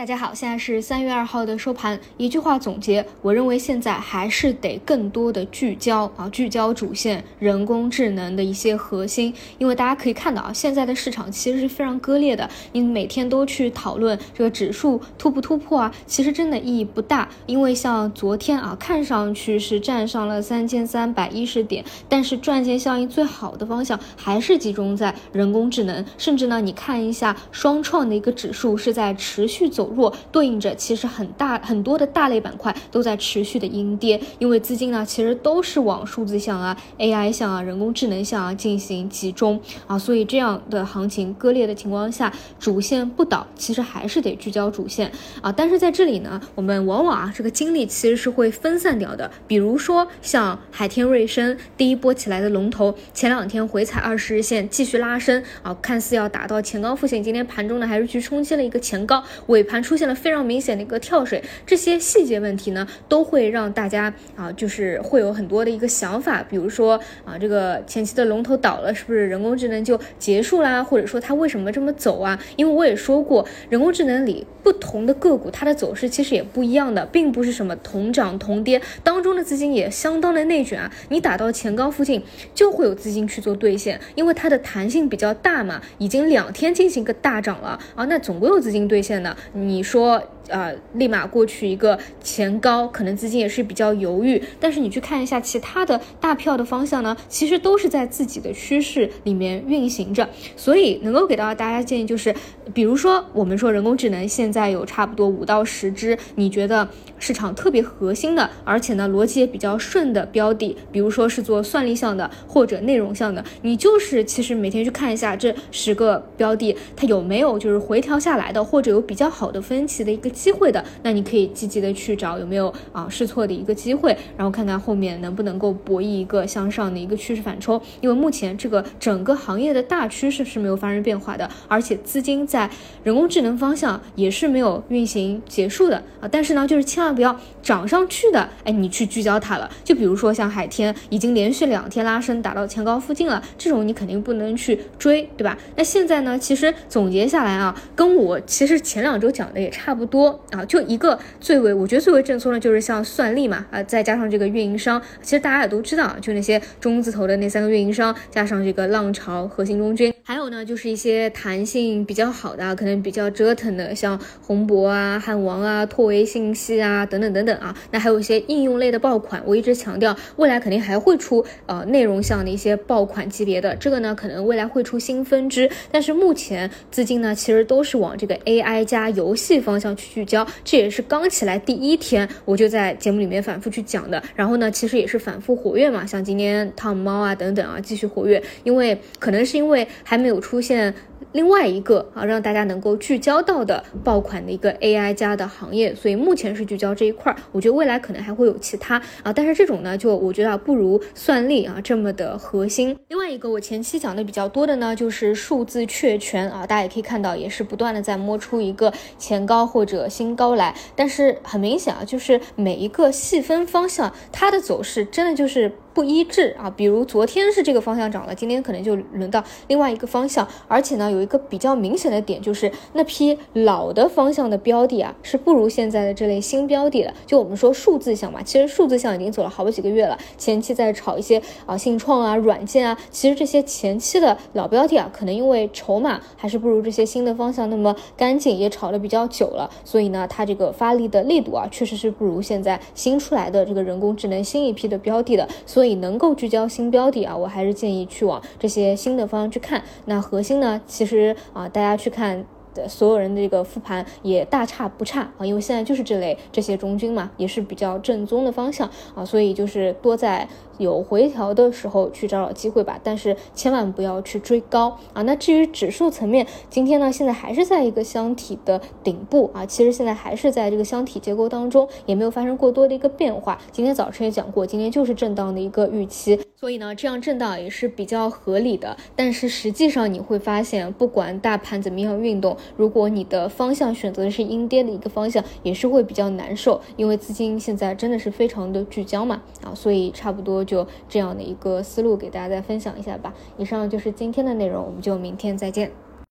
大家好，现在是三月二号的收盘。一句话总结，我认为现在还是得更多的聚焦啊，聚焦主线人工智能的一些核心。因为大家可以看到啊，现在的市场其实是非常割裂的。你每天都去讨论这个指数突不突破啊，其实真的意义不大。因为像昨天啊，看上去是站上了三千三百一十点，但是赚钱效应最好的方向还是集中在人工智能。甚至呢，你看一下双创的一个指数是在持续走。弱对应着，其实很大很多的大类板块都在持续的阴跌，因为资金呢其实都是往数字项啊、AI 项啊、人工智能项啊进行集中啊，所以这样的行情割裂的情况下，主线不倒，其实还是得聚焦主线啊。但是在这里呢，我们往往啊这个精力其实是会分散掉的，比如说像海天瑞声第一波起来的龙头，前两天回踩二十日线继续拉升啊，看似要达到前高附近，今天盘中呢还是去冲击了一个前高，尾盘。出现了非常明显的一个跳水，这些细节问题呢，都会让大家啊，就是会有很多的一个想法，比如说啊，这个前期的龙头倒了，是不是人工智能就结束啦？或者说它为什么这么走啊？因为我也说过，人工智能里不同的个股它的走势其实也不一样的，并不是什么同涨同跌，当中的资金也相当的内卷啊。你打到前高附近，就会有资金去做兑现，因为它的弹性比较大嘛，已经两天进行一个大涨了啊，那总归有资金兑现的。你说呃，立马过去一个前高，可能资金也是比较犹豫。但是你去看一下其他的大票的方向呢，其实都是在自己的趋势里面运行着。所以能够给到大家建议就是，比如说我们说人工智能现在有差不多五到十只，你觉得市场特别核心的，而且呢逻辑也比较顺的标的，比如说是做算力项的或者内容项的，你就是其实每天去看一下这十个标的，它有没有就是回调下来的，或者有比较好的分歧的一个。机会的，那你可以积极的去找有没有啊试错的一个机会，然后看看后面能不能够博弈一个向上的一个趋势反抽。因为目前这个整个行业的大趋势是没有发生变化的，而且资金在人工智能方向也是没有运行结束的啊。但是呢，就是千万不要涨上去的，哎，你去聚焦它了。就比如说像海天已经连续两天拉升打到前高附近了，这种你肯定不能去追，对吧？那现在呢，其实总结下来啊，跟我其实前两周讲的也差不多。多啊，就一个最为我觉得最为正宗的，就是像算力嘛，啊，再加上这个运营商，其实大家也都知道，就那些中字头的那三个运营商，加上这个浪潮、核心中军，还有呢，就是一些弹性比较好的，可能比较折腾的，像宏博啊、汉王啊、拓维信息啊等等等等啊。那还有一些应用类的爆款，我一直强调，未来肯定还会出呃内容项的一些爆款级别的，这个呢，可能未来会出新分支，但是目前资金呢，其实都是往这个 AI 加游戏方向去聚焦。这也是刚起来第一天，我就在节目里面反复去讲的。然后呢，其实也是反复活跃嘛，像今天汤姆猫啊等等啊，继续活跃。因为可能是因为还没有出现。另外一个啊，让大家能够聚焦到的爆款的一个 AI 加的行业，所以目前是聚焦这一块儿。我觉得未来可能还会有其他啊，但是这种呢，就我觉得不如算力啊这么的核心。另外一个我前期讲的比较多的呢，就是数字确权啊，大家也可以看到，也是不断的在摸出一个前高或者新高来。但是很明显啊，就是每一个细分方向，它的走势真的就是。不一致啊，比如昨天是这个方向涨了，今天可能就轮到另外一个方向，而且呢，有一个比较明显的点，就是那批老的方向的标的啊，是不如现在的这类新标的的。就我们说数字项嘛，其实数字项已经走了好几个月了，前期在炒一些啊信创啊、软件啊，其实这些前期的老标的啊，可能因为筹码还是不如这些新的方向那么干净，也炒的比较久了，所以呢，它这个发力的力度啊，确实是不如现在新出来的这个人工智能新一批的标的的。所所以能够聚焦新标的啊，我还是建议去往这些新的方向去看。那核心呢，其实啊，大家去看。的所有人的这个复盘也大差不差啊，因为现在就是这类这些中军嘛，也是比较正宗的方向啊，所以就是多在有回调的时候去找找机会吧，但是千万不要去追高啊。那至于指数层面，今天呢现在还是在一个箱体的顶部啊，其实现在还是在这个箱体结构当中，也没有发生过多的一个变化。今天早晨也讲过，今天就是震荡的一个预期，所以呢这样震荡也是比较合理的。但是实际上你会发现，不管大盘怎么样运动。如果你的方向选择的是阴跌的一个方向，也是会比较难受，因为资金现在真的是非常的聚焦嘛，啊，所以差不多就这样的一个思路给大家再分享一下吧。以上就是今天的内容，我们就明天再见。